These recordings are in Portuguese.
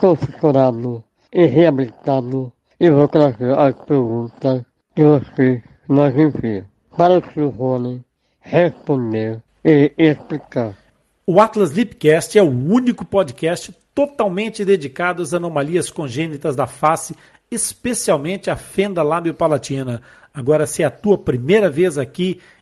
sou fissurado e reabilitado e vou trazer as perguntas que você nos envia para o. Rony responder e explicar. O Atlas Lipcast é o único podcast totalmente dedicado às anomalias congênitas da face, especialmente a fenda lábio-palatina. Agora, se é a tua primeira vez aqui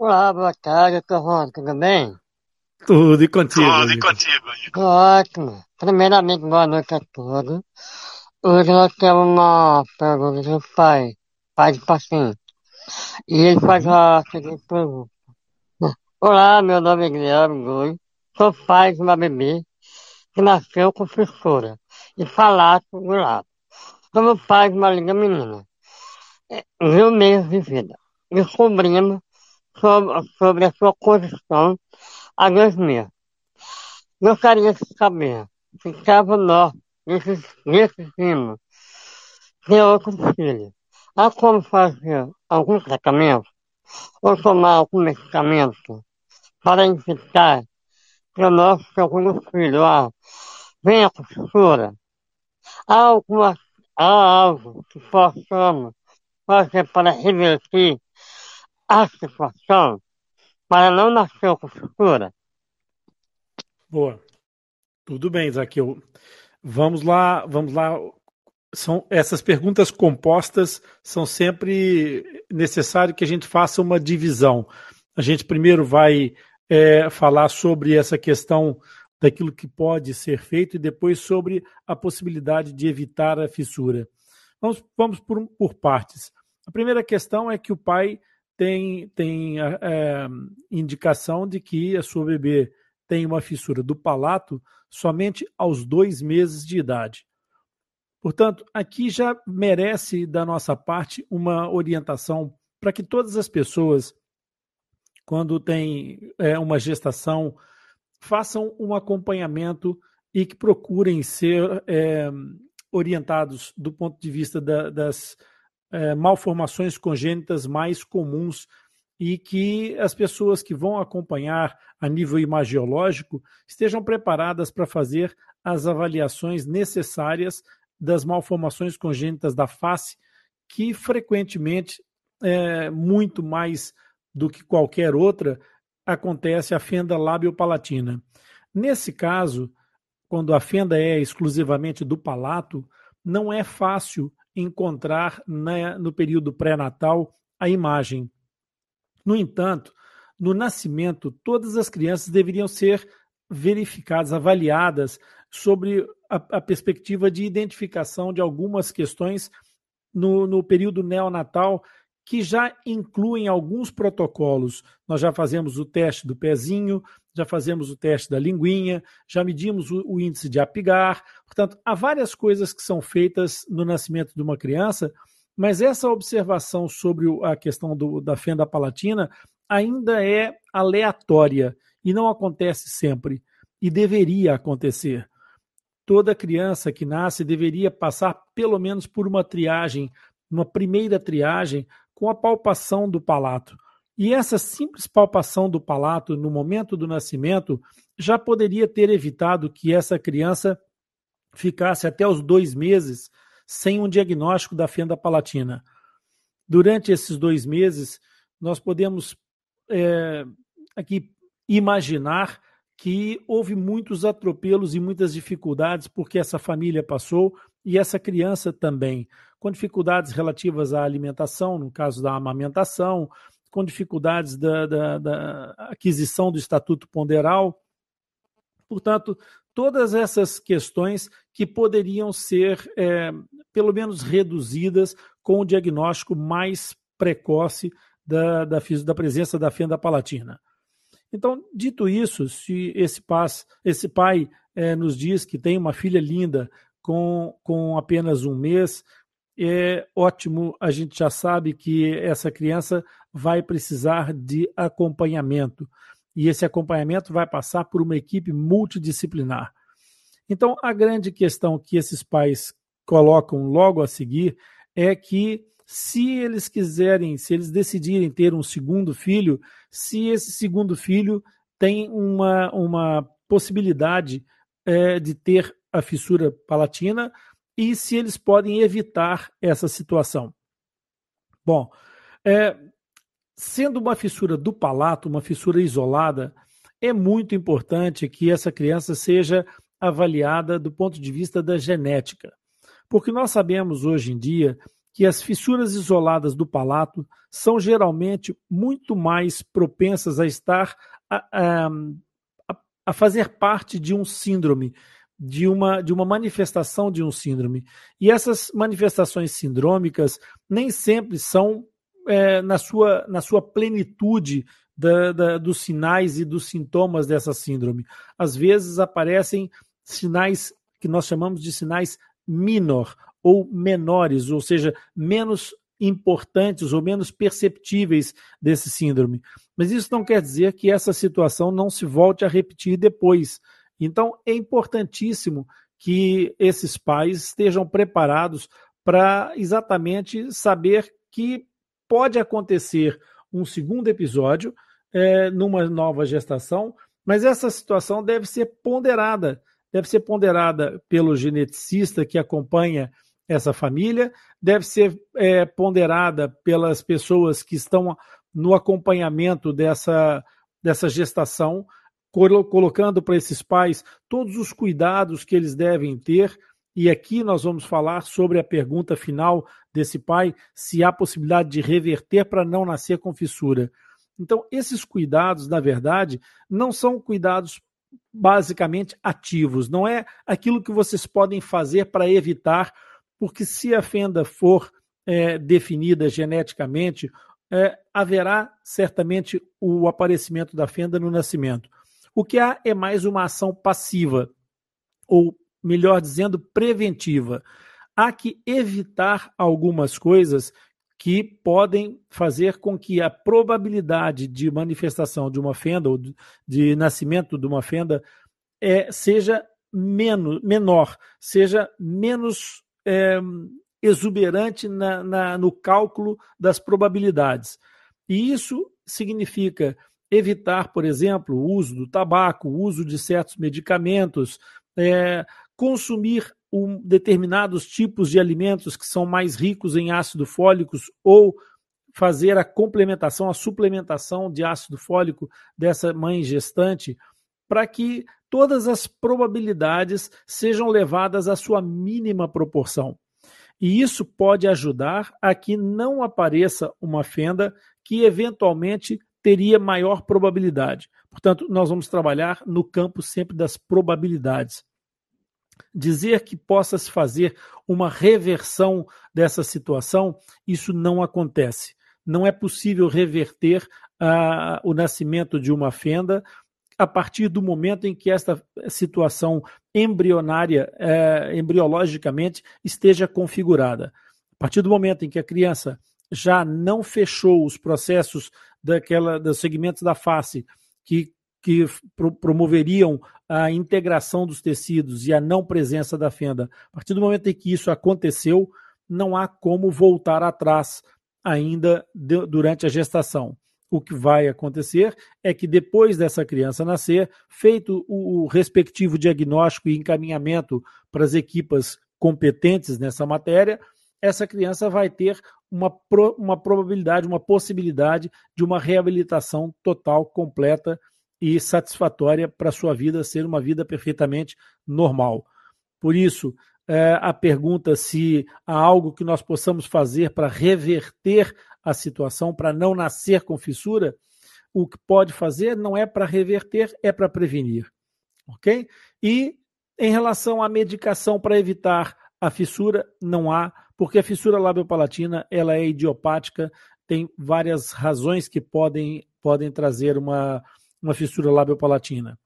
Olá, boa tarde, Torrão, tudo bem? Tudo e contigo. Tudo e contigo. Ótimo. Primeiramente, boa noite a todos. Hoje nós temos uma pergunta do pai, pai de paciente. E ele faz a seguinte pergunta. Olá, meu nome é Guilherme Goi, sou pai de uma bebê que nasceu com fissura e falato do lado. Somos pai de uma linda menina, mil meses de vida. Descobrimos sobre, sobre a sua condição há dois meses. Gostaria de saber se caso nós, nesses, nesses filmes, ter outro filho, há como fazer algum tratamento ou tomar algum medicamento para evitar que o nosso segundo filho ah, venha com fissura? Há alguma há algo que possamos fazer para reverter a situação? para não nascer com fissura. Boa. Tudo bem, Zaqueu. Vamos lá, vamos lá. São essas perguntas compostas são sempre necessário que a gente faça uma divisão. A gente primeiro vai é, falar sobre essa questão daquilo que pode ser feito e depois sobre a possibilidade de evitar a fissura. Vamos, vamos por, por partes. A primeira questão é que o pai tem, tem é, indicação de que a sua bebê tem uma fissura do palato somente aos dois meses de idade. Portanto, aqui já merece da nossa parte uma orientação para que todas as pessoas, quando têm é, uma gestação, façam um acompanhamento e que procurem ser é, orientados do ponto de vista da, das é, malformações congênitas mais comuns e que as pessoas que vão acompanhar a nível imagiológico estejam preparadas para fazer as avaliações necessárias das malformações congênitas da face, que frequentemente, é, muito mais do que qualquer outra, acontece a fenda lábio-palatina. Nesse caso, quando a fenda é exclusivamente do palato, não é fácil encontrar né, no período pré-natal a imagem. No entanto, no nascimento, todas as crianças deveriam ser verificadas, avaliadas sobre a, a perspectiva de identificação de algumas questões no, no período neonatal que já incluem alguns protocolos. Nós já fazemos o teste do pezinho, já fazemos o teste da linguinha, já medimos o, o índice de apigar. Portanto, há várias coisas que são feitas no nascimento de uma criança, mas essa observação sobre a questão do, da fenda palatina ainda é aleatória e não acontece sempre e deveria acontecer. Toda criança que nasce deveria passar pelo menos por uma triagem, uma primeira triagem, com a palpação do palato. E essa simples palpação do palato no momento do nascimento já poderia ter evitado que essa criança ficasse até os dois meses sem um diagnóstico da fenda palatina. Durante esses dois meses, nós podemos é, aqui imaginar que houve muitos atropelos e muitas dificuldades porque essa família passou e essa criança também, com dificuldades relativas à alimentação, no caso da amamentação, com dificuldades da, da, da aquisição do estatuto ponderal. Portanto, todas essas questões que poderiam ser, é, pelo menos, reduzidas com o diagnóstico mais precoce da, da, da presença da fenda palatina. Então, dito isso, se esse, esse pai é, nos diz que tem uma filha linda com, com apenas um mês, é ótimo, a gente já sabe que essa criança vai precisar de acompanhamento. E esse acompanhamento vai passar por uma equipe multidisciplinar. Então, a grande questão que esses pais colocam logo a seguir é que se eles quiserem, se eles decidirem ter um segundo filho, se esse segundo filho tem uma, uma possibilidade é, de ter a fissura palatina e se eles podem evitar essa situação. Bom, é, sendo uma fissura do palato, uma fissura isolada, é muito importante que essa criança seja avaliada do ponto de vista da genética. Porque nós sabemos hoje em dia que as fissuras isoladas do palato são geralmente muito mais propensas a estar a, a, a fazer parte de um síndrome, de uma, de uma manifestação de um síndrome. E essas manifestações sindrômicas nem sempre são é, na, sua, na sua plenitude da, da, dos sinais e dos sintomas dessa síndrome. Às vezes aparecem sinais que nós chamamos de sinais minor, ou menores, ou seja, menos importantes ou menos perceptíveis desse síndrome. Mas isso não quer dizer que essa situação não se volte a repetir depois. Então, é importantíssimo que esses pais estejam preparados para exatamente saber que pode acontecer um segundo episódio é, numa nova gestação, mas essa situação deve ser ponderada, deve ser ponderada pelo geneticista que acompanha essa família, deve ser é, ponderada pelas pessoas que estão no acompanhamento dessa, dessa gestação, colocando para esses pais todos os cuidados que eles devem ter. E aqui nós vamos falar sobre a pergunta final desse pai: se há possibilidade de reverter para não nascer com fissura. Então, esses cuidados, na verdade, não são cuidados basicamente ativos, não é aquilo que vocês podem fazer para evitar porque se a fenda for é, definida geneticamente, é, haverá certamente o aparecimento da fenda no nascimento. O que há é mais uma ação passiva, ou melhor dizendo, preventiva. Há que evitar algumas coisas que podem fazer com que a probabilidade de manifestação de uma fenda ou de nascimento de uma fenda é, seja menos, menor, seja menos é, exuberante na, na, no cálculo das probabilidades. E isso significa evitar, por exemplo, o uso do tabaco, o uso de certos medicamentos, é, consumir um, determinados tipos de alimentos que são mais ricos em ácido fólicos ou fazer a complementação, a suplementação de ácido fólico dessa mãe gestante, para que todas as probabilidades sejam levadas à sua mínima proporção. E isso pode ajudar a que não apareça uma fenda que eventualmente teria maior probabilidade. Portanto, nós vamos trabalhar no campo sempre das probabilidades. Dizer que possa se fazer uma reversão dessa situação, isso não acontece. não é possível reverter uh, o nascimento de uma fenda a partir do momento em que esta situação embrionária, uh, embriologicamente, esteja configurada. A partir do momento em que a criança já não fechou os processos daquela, dos segmentos da face que, que pro, promoveriam a integração dos tecidos e a não presença da fenda, a partir do momento em que isso aconteceu, não há como voltar atrás ainda de, durante a gestação. O que vai acontecer é que depois dessa criança nascer, feito o, o respectivo diagnóstico e encaminhamento para as equipas competentes nessa matéria, essa criança vai ter uma, pro, uma probabilidade, uma possibilidade de uma reabilitação total, completa e satisfatória para sua vida ser uma vida perfeitamente normal. Por isso, é, a pergunta se há algo que nós possamos fazer para reverter a situação, para não nascer com fissura, o que pode fazer não é para reverter, é para prevenir. Ok? E em relação à medicação para evitar a fissura, não há, porque a fissura labiopalatina ela é idiopática, tem várias razões que podem, podem trazer uma, uma fissura labiopalatina.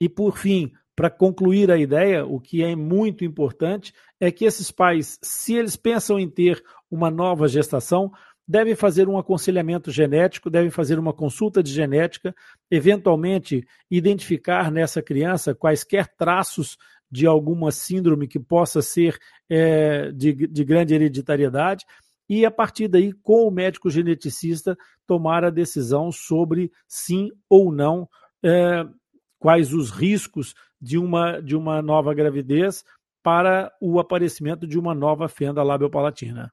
E por fim, para concluir a ideia, o que é muito importante é que esses pais, se eles pensam em ter uma nova gestação, devem fazer um aconselhamento genético, devem fazer uma consulta de genética, eventualmente identificar nessa criança quaisquer traços de alguma síndrome que possa ser é, de, de grande hereditariedade, e a partir daí, com o médico geneticista, tomar a decisão sobre sim ou não, é, quais os riscos de uma, de uma nova gravidez para o aparecimento de uma nova fenda labiopalatina.